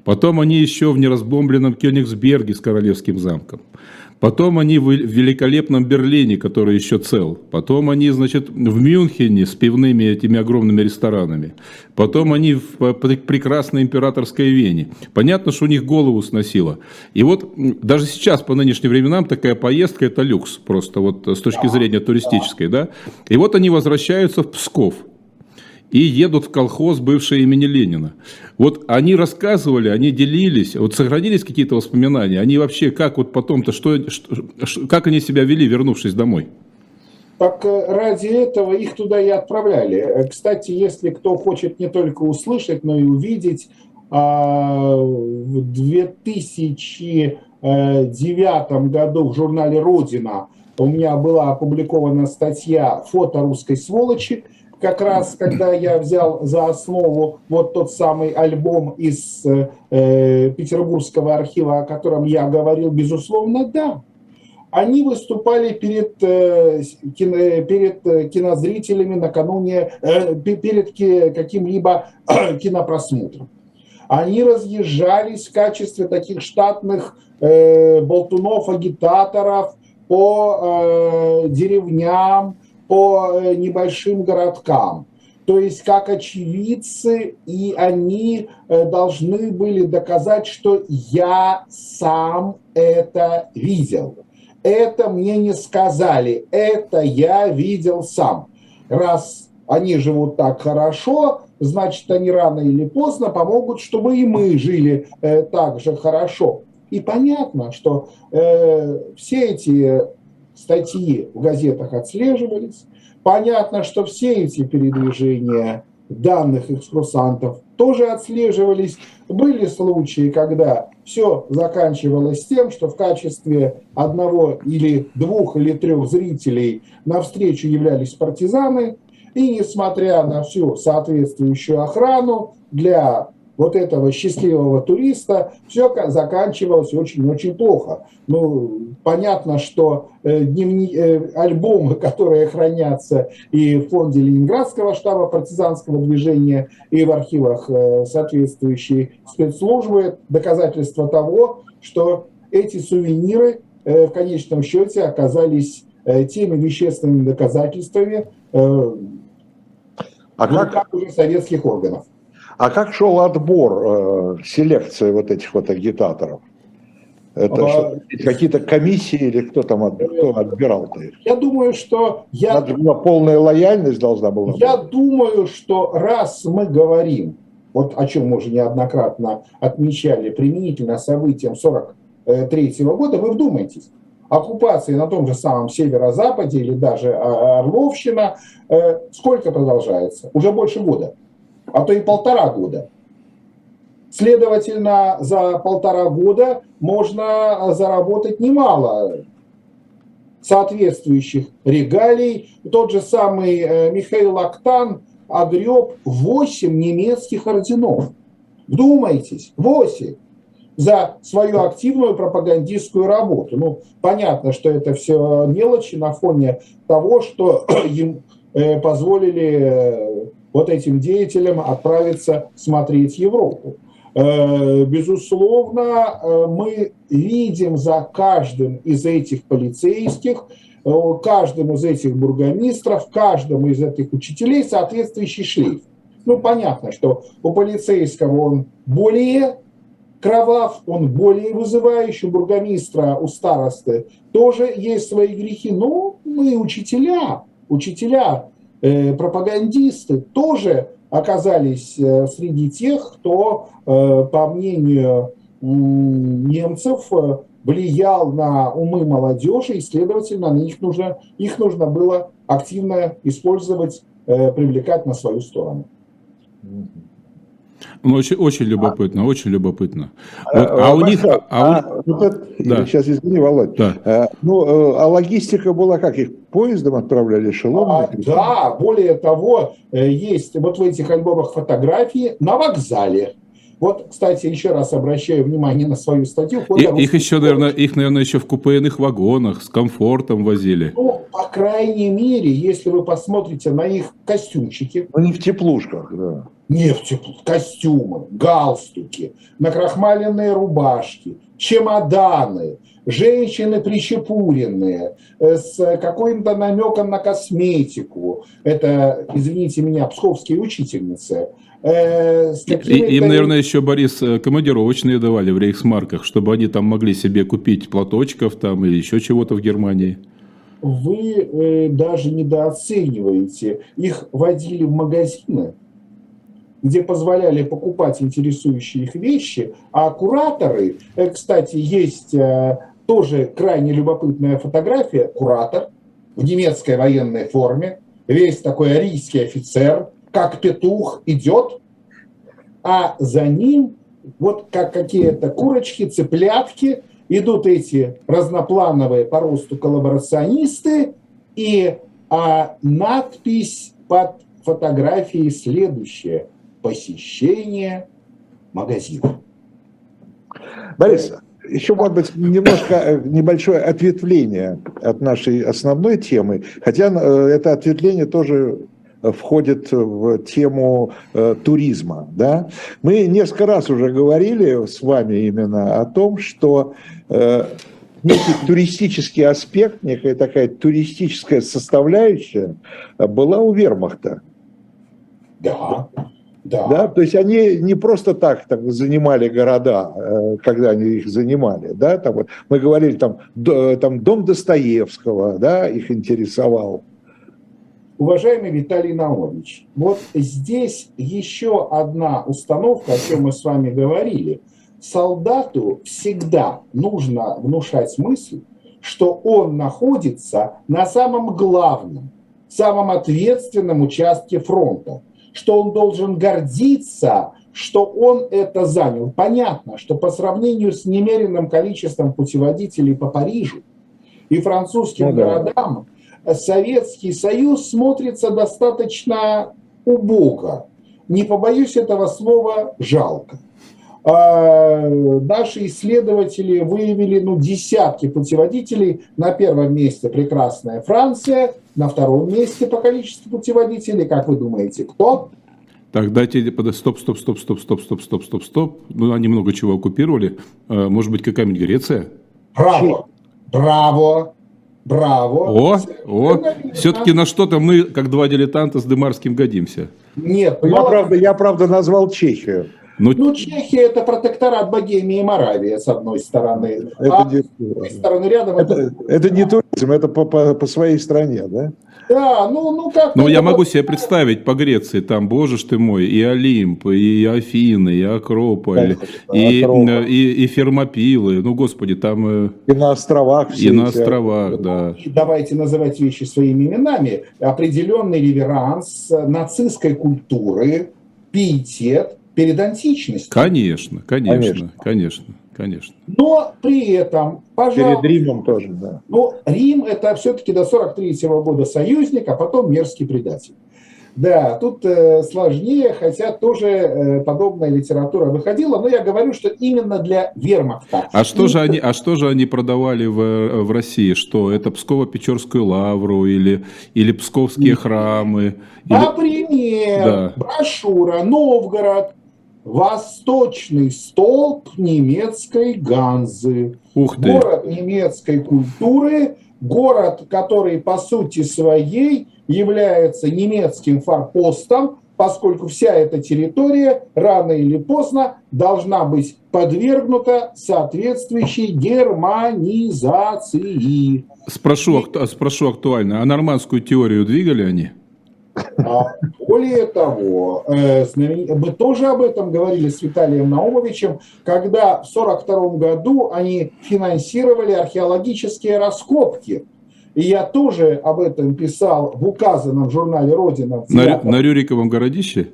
потом они еще в неразбомбленном Кёнигсберге с Королевским замком. Потом они в великолепном Берлине, который еще цел. Потом они, значит, в Мюнхене с пивными этими огромными ресторанами. Потом они в прекрасной императорской Вене. Понятно, что у них голову сносило. И вот даже сейчас, по нынешним временам, такая поездка – это люкс просто вот с точки зрения туристической. Да? И вот они возвращаются в Псков и едут в колхоз бывшее имени Ленина. Вот они рассказывали, они делились, вот сохранились какие-то воспоминания, они вообще как вот потом-то, что, что, как они себя вели, вернувшись домой? Так э, ради этого их туда и отправляли. Э, кстати, если кто хочет не только услышать, но и увидеть, а, в 2009 году в журнале «Родина» у меня была опубликована статья «Фото русской сволочи», как раз когда я взял за основу вот тот самый альбом из э, Петербургского архива, о котором я говорил, безусловно, да. Они выступали перед, э, кино, перед э, кинозрителями накануне, э, перед каким-либо э, [clears throat] кинопросмотром. Они разъезжались в качестве таких штатных э, болтунов, агитаторов по э, деревням, по э, небольшим городкам. То есть как очевидцы, и они э, должны были доказать, что я сам это видел. Это мне не сказали, это я видел сам. Раз они живут так хорошо, значит, они рано или поздно помогут, чтобы и мы жили э, так же хорошо. И понятно, что э, все эти статьи в газетах отслеживались. Понятно, что все эти передвижения данных экскурсантов тоже отслеживались. Были случаи, когда все заканчивалось тем, что в качестве одного или двух или трех зрителей на встречу являлись партизаны, и несмотря на всю соответствующую охрану, для вот этого счастливого туриста все заканчивалось очень-очень плохо. Ну, понятно, что э, дневни, э, альбомы, которые хранятся и в фонде Ленинградского штаба партизанского движения, и в архивах э, соответствующей спецслужбы, доказательство того, что эти сувениры в конечном счете оказались теми вещественными доказательствами а как... как уже советских органов. А как шел отбор, э, селекция вот этих вот агитаторов? Это а, какие-то комиссии или кто там от, кто отбирал-то их? Я думаю, что... Я, была полная лояльность должна была Я быть. думаю, что раз мы говорим, вот о чем мы уже неоднократно отмечали, применительно событиям 43 -го года, вы вдумайтесь, оккупации на том же самом северо-западе или даже а, Орловщина, э, сколько продолжается? Уже больше года а то и полтора года. Следовательно, за полтора года можно заработать немало соответствующих регалий. Тот же самый э, Михаил Актан огреб 8 немецких орденов. Вдумайтесь, 8 за свою активную пропагандистскую работу. Ну, понятно, что это все мелочи на фоне того, что [clears throat] им э, позволили э, вот этим деятелям отправиться смотреть Европу. Э, безусловно, э, мы видим за каждым из этих полицейских, э, каждым из этих бургомистров, каждым из этих учителей соответствующий шлейф. Ну, понятно, что у полицейского он более кровав, он более вызывающий, у бургомистра, у старосты тоже есть свои грехи. Но мы учителя, учителя пропагандисты тоже оказались э, среди тех, кто, э, по мнению немцев, влиял на умы молодежи, и, следовательно, на них нужно, их нужно было активно использовать, привлекать на свою сторону. Ну, очень, очень любопытно, а, очень любопытно. Вот, а, а у них... А, а, а, вот это, да. Сейчас, извини, Володь. Да. А, ну, а логистика была как? Их поездом отправляли, эшелоном? А, да, более того, есть вот в этих альбомах фотографии на вокзале. Вот, кстати, еще раз обращаю внимание на свою статью. И, их еще, наверное, их, наверное, еще в купейных вагонах с комфортом возили. Ну, по крайней мере, если вы посмотрите на их костюмчики. Они в теплушках, да нефть, костюмы, галстуки, накрахмаленные рубашки, чемоданы, женщины прищепуренные, э, с каким-то намеком на косметику. Это, извините меня, псковские учительницы. Э, им, наверное, еще, Борис, э, командировочные давали в рейхсмарках, чтобы они там могли себе купить платочков там или еще чего-то в Германии вы даже недооцениваете. Их водили в магазины, где позволяли покупать интересующие их вещи, а кураторы, э, кстати, есть э, тоже крайне любопытная фотография, куратор в немецкой военной форме, весь такой арийский офицер, как петух идет, а за ним вот как какие-то курочки, цыплятки, идут эти разноплановые по росту коллаборационисты, и а, надпись под фотографией следующая – посещение магазина. Борис, еще, может быть, немножко э, небольшое ответвление от нашей основной темы, хотя э, это ответвление тоже входит в тему э, туризма. Да? Мы несколько раз уже говорили с вами именно о том, что э, некий туристический аспект, некая такая туристическая составляющая была у вермахта. Да. Да. да. То есть они не просто так там, занимали города, э, когда они их занимали. Да? Там, вот, мы говорили, там, там дом Достоевского да, их интересовал. Уважаемый Виталий Наумович, вот здесь еще одна установка, о чем мы с вами говорили. Солдату всегда нужно внушать мысль, что он находится на самом главном, самом ответственном участке фронта – что он должен гордиться, что он это занял. Понятно, что по сравнению с немеренным количеством путеводителей по Парижу и французским ну, да. городам, Советский Союз смотрится достаточно убого. не побоюсь этого слова, жалко. А, наши исследователи выявили ну, десятки путеводителей. На первом месте прекрасная Франция, на втором месте по количеству путеводителей, как вы думаете, кто? Так, дайте, стоп, стоп, стоп, стоп, стоп, стоп, стоп, стоп, стоп. Ну, они много чего оккупировали. А, может быть, какая-нибудь Греция? Браво, браво, браво. О, о, все-таки на что-то мы, как два дилетанта с Дымарским, годимся. Нет, я, правда, я, правда, назвал Чехию. Ну, ну, Чехия это протекторат Богемии и Моравии, с одной стороны. Это, а, не, с другой стороны рядом. Это, это, это не туризм, это по, по, по своей стране, да? Да, ну, ну как... Ну, я могу себе представить по Греции, там, боже ж ты мой, и Олимп, и Афины, и Акрополь, да, и, Акрополь. и, и Фермопилы, ну, господи, там... Э, и на островах. И на островах, да. И давайте называть вещи своими именами. Определенный реверанс нацистской культуры, пиетет, перед античностью. Конечно, конечно, конечно, конечно. конечно. Но при этом, пожалуйста... Перед Римом тоже, да. Но Рим это все-таки до 43 -го года союзник, а потом мерзкий предатель. Да, тут э, сложнее, хотя тоже э, подобная литература выходила, но я говорю, что именно для вермахта. А что, же они, а что же они продавали в, в России? Что, это Псково-Печорскую лавру или, или Псковские храмы? Или... Например, да. брошюра «Новгород», восточный столб немецкой Ганзы. Ух ты. Город немецкой культуры, город, который по сути своей является немецким форпостом, поскольку вся эта территория рано или поздно должна быть подвергнута соответствующей германизации. Спрошу, спрошу актуально, а нормандскую теорию двигали они? А, более того, э, мы тоже об этом говорили с Виталием Наумовичем, когда в 1942 году они финансировали археологические раскопки. И я тоже об этом писал в указанном журнале «Родина». На, на Рюриковом городище?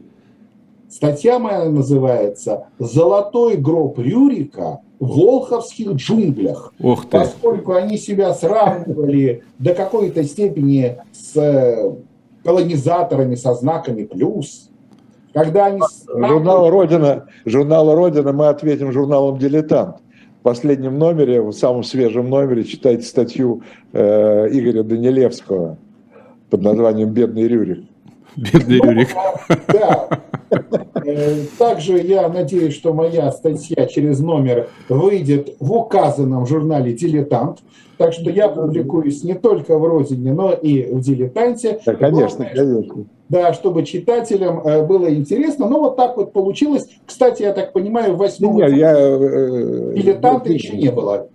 Статья моя называется «Золотой гроб Рюрика в волховских джунглях». Ох ты. Поскольку они себя сравнивали до какой-то степени с э, колонизаторами со знаками плюс. Когда они... Журнал «Родина», журнал «Родина» мы ответим журналом «Дилетант». В последнем номере, в самом свежем номере читайте статью э, Игоря Данилевского под названием «Бедный Рюрик». Бедный Рюрик. Да. Э, также я надеюсь, что моя статья через номер выйдет в указанном журнале «Дилетант». Так что я публикуюсь не только в «Родине», но и в «Дилетанте». Да, конечно, конечно. Да, чтобы читателям э, было интересно. Но вот так вот получилось. Кстати, я так понимаю, в восьмом Нет, я, э, «Дилетанта» еще не было.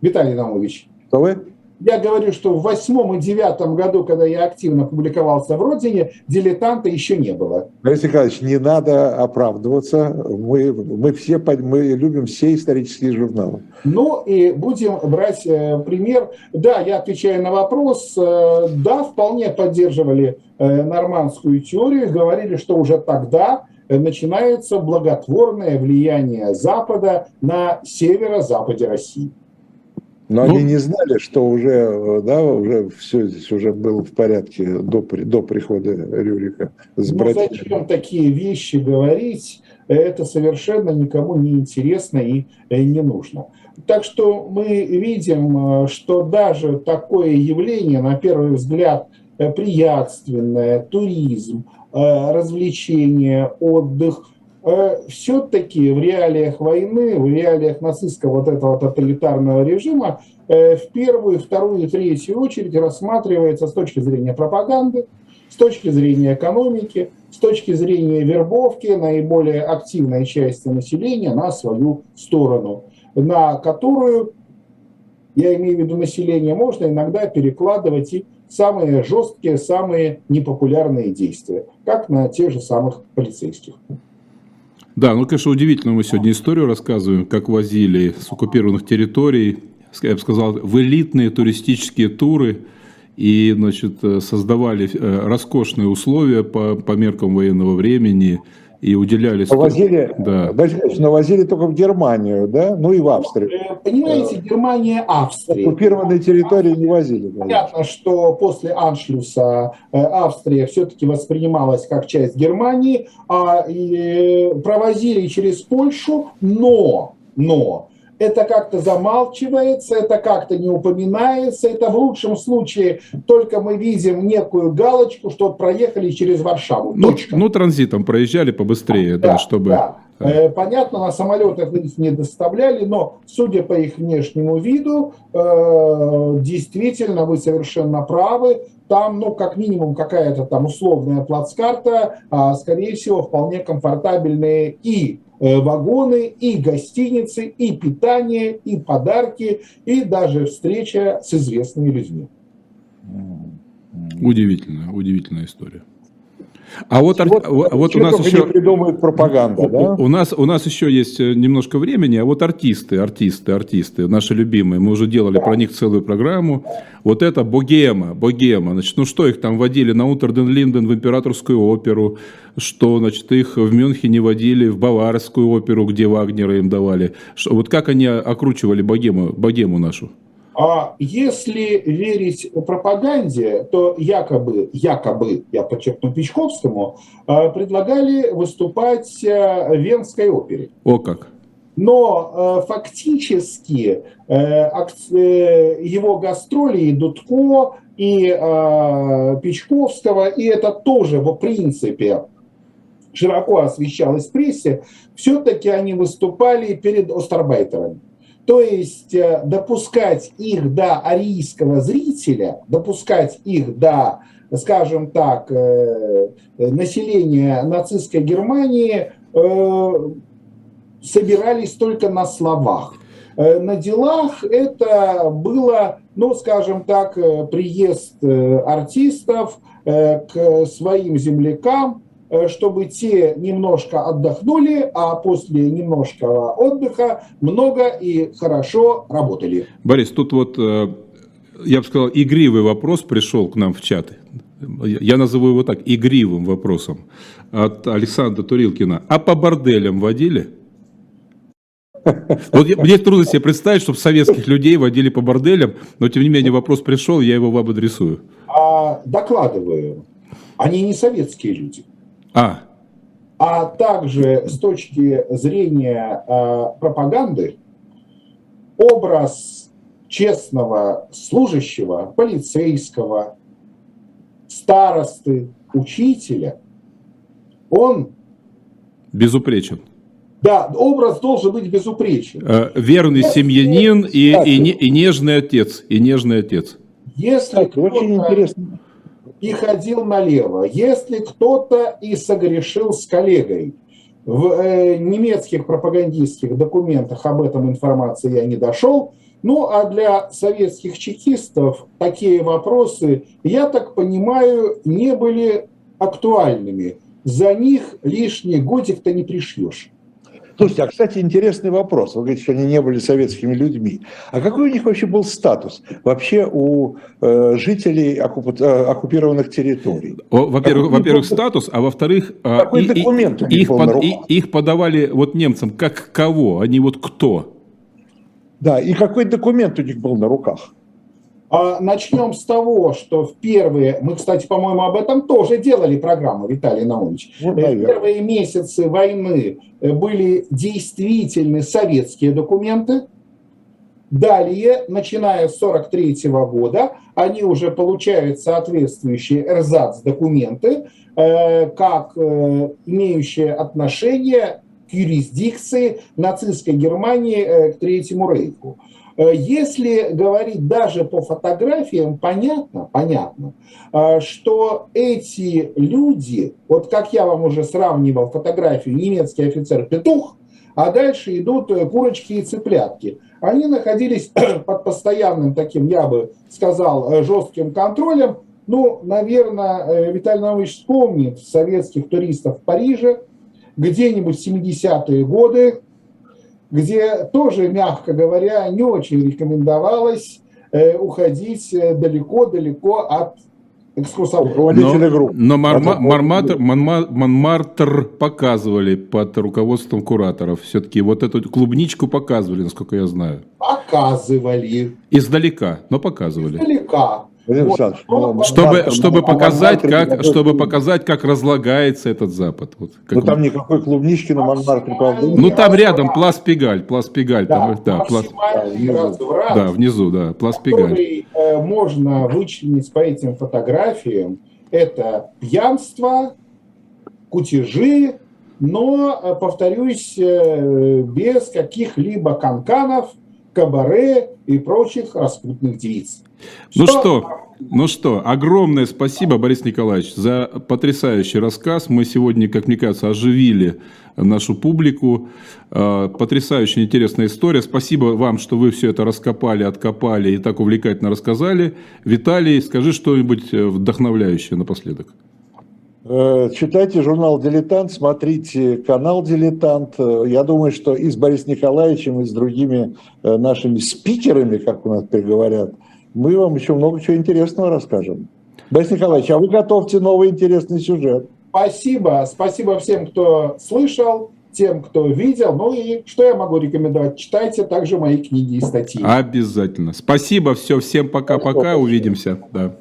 Виталий Наумович. Что вы? Я говорю, что в восьмом и девятом году, когда я активно публиковался в «Родине», дилетанта еще не было. Борис Николаевич, не надо оправдываться. Мы, мы все мы любим все исторические журналы. Ну и будем брать э, пример. Да, я отвечаю на вопрос. Э, да, вполне поддерживали э, нормандскую теорию, говорили, что уже тогда начинается благотворное влияние Запада на северо-западе России. Но ну, они не знали, что уже, да, уже все здесь уже было в порядке до, до прихода Рюрика. С ну, зачем такие вещи говорить? Это совершенно никому не интересно и э, не нужно. Так что мы видим, э, что даже такое явление, на первый взгляд, э, приятственное, туризм, развлечение, отдых – Э, все-таки в реалиях войны, в реалиях нацистского вот этого тоталитарного режима э, в первую, вторую третью очередь рассматривается с точки зрения пропаганды, с точки зрения экономики, с точки зрения вербовки наиболее активной части населения на свою сторону, на которую, я имею в виду население, можно иногда перекладывать и самые жесткие, самые непопулярные действия, как на тех же самых полицейских. Да, ну, конечно, удивительную мы сегодня историю рассказываем, как возили с оккупированных территорий, я бы сказал, в элитные туристические туры и, значит, создавали э, роскошные условия по, по меркам военного времени и уделяли... Возили, да. но возили только в Германию, да? Ну и в Австрию. Э, понимаете, Германия, Австрия. Оккупированные территории не возили. Понятно, что после Аншлюса э, Австрия все-таки воспринималась как часть Германии, а провозили через Польшу, но, но это как-то замалчивается, это как-то не упоминается, это в лучшем случае только мы видим некую галочку, что проехали через Варшаву. Ну, ну транзитом проезжали побыстрее, да, да чтобы... Да. Э, понятно, на самолетах их не доставляли, но, судя по их внешнему виду, э, действительно, вы совершенно правы, там, ну, как минимум, какая-то там условная плацкарта, а, скорее всего, вполне комфортабельные и вагоны, и гостиницы, и питание, и подарки, и даже встреча с известными людьми. Удивительная, удивительная история. А вот, вот, вот у нас еще придумывает пропаганда, да? У, у нас у нас еще есть э, немножко времени, а вот артисты, артисты, артисты, наши любимые, мы уже делали да. про них целую программу. Вот это богема, богема. Значит, ну что их там водили на Утерден Линден в императорскую оперу, что, значит, их в Мюнхене водили в баварскую оперу, где Вагнера им давали. Что, вот как они окручивали богему, богему нашу? А если верить пропаганде, то якобы, якобы, я подчеркну Печковскому, а, предлагали выступать а, в Венской опере. О как! Но а, фактически э, э, его гастроли и Дудко, и Печковского, и это тоже в принципе широко освещалось в прессе, все-таки они выступали перед остарбайтерами. То есть э, допускать их до арийского зрителя, допускать их до, скажем так, э, населения нацистской Германии э, собирались только на словах. На делах это было, ну, скажем так, приезд артистов к своим землякам, чтобы те немножко отдохнули, а после немножко отдыха много и хорошо работали. Борис, тут вот, э, я бы сказал, игривый вопрос пришел к нам в чат. Я назову его так, игривым вопросом от Александра Турилкина. А по борделям водили? Вот мне трудно себе представить, чтобы советских людей водили по борделям, но тем не менее вопрос пришел, я его вам адресую. А, докладываю. Они не советские люди. А. А также с точки зрения э, пропаганды образ честного служащего, полицейского, старосты, учителя, он... Безупречен. Да, образ должен быть безупречен. Э, верный Если, семьянин и, и, и нежный отец. И нежный отец. Если так, очень интересно и ходил налево. Если кто-то и согрешил с коллегой, в э, немецких пропагандистских документах об этом информации я не дошел, ну а для советских чекистов такие вопросы, я так понимаю, не были актуальными. За них лишний годик-то не пришьешь. Слушайте, а, кстати, интересный вопрос. Вы говорите, что они не были советскими людьми. А какой у них вообще был статус вообще у э, жителей оккуп... Э, оккупированных территорий? Во-первых, во-первых, статус, а во-вторых, э, какой и, документ и, их, под, и, их подавали вот немцам как кого? Они вот кто? Да, и какой документ у них был на руках? А начнем с того, что в первые, мы, кстати, по-моему, об этом тоже делали программу, Виталий Наумович. Ну, в первые месяцы войны э, были действительно советские документы. Далее, начиная с 1943 года, они уже получают соответствующие эрзац-документы, э, как э, имеющие отношение к юрисдикции нацистской Германии к Третьему Рейху. Э, если говорить даже по фотографиям, понятно, понятно, э, что эти люди, вот как я вам уже сравнивал фотографию, немецкий офицер Петух, а дальше идут э, курочки и цыплятки. Они находились [clears throat] под постоянным таким, я бы сказал, жестким контролем. Ну, наверное, Виталий Наумович вспомнит советских туристов в Париже, где-нибудь в 70-е годы, где тоже, мягко говоря, не очень рекомендовалось э, уходить э, далеко-далеко от экскурсовод. Руководители групп. но Марма- Марматр, показывали под руководством кураторов. Все-таки вот эту клубничку показывали, насколько я знаю. Показывали Издалека, но показывали. издалека. Вот. Но- ну, Чтобы, чтобы, ну, показать, как, никакой чтобы показать, как разлагается этот Запад. Вот, как Ну там никакой клубнички на Монмартре, правда. Ну, там рядом Плас Пегаль, Плас Пегаль, Да, там, да, да, внизу, да, Плас Пегаль. э, можно вычленить по этим фотографиям, это пьянство, кутежи, но, э, повторюсь, э, без каких-либо канканов, кабаре и прочих распутных девиц. Ну что, ну что, огромное спасибо, Борис Николаевич, за потрясающий рассказ. Мы сегодня, как мне кажется, оживили нашу публику. Э, Потрясающая интересная история. Спасибо вам, что вы все это раскопали, откопали и так увлекательно рассказали. Виталий, скажи что-нибудь э, вдохновляющее напоследок. Э, Читайте журнал «Дилетант», смотрите канал «Дилетант». Э, Я думаю, что и с Борисом Николаевичем, и с другими нашими спикерами, как у нас теперь говорят, мы вам еще много чего интересного расскажем. Борис Николаевич, а вы готовьте новый интересный сюжет. Спасибо, спасибо всем, кто слышал, тем, кто видел. Ну и что я могу рекомендовать? Читайте также мои книги и статьи. Обязательно. Спасибо, все, всем пока-пока, увидимся. Да.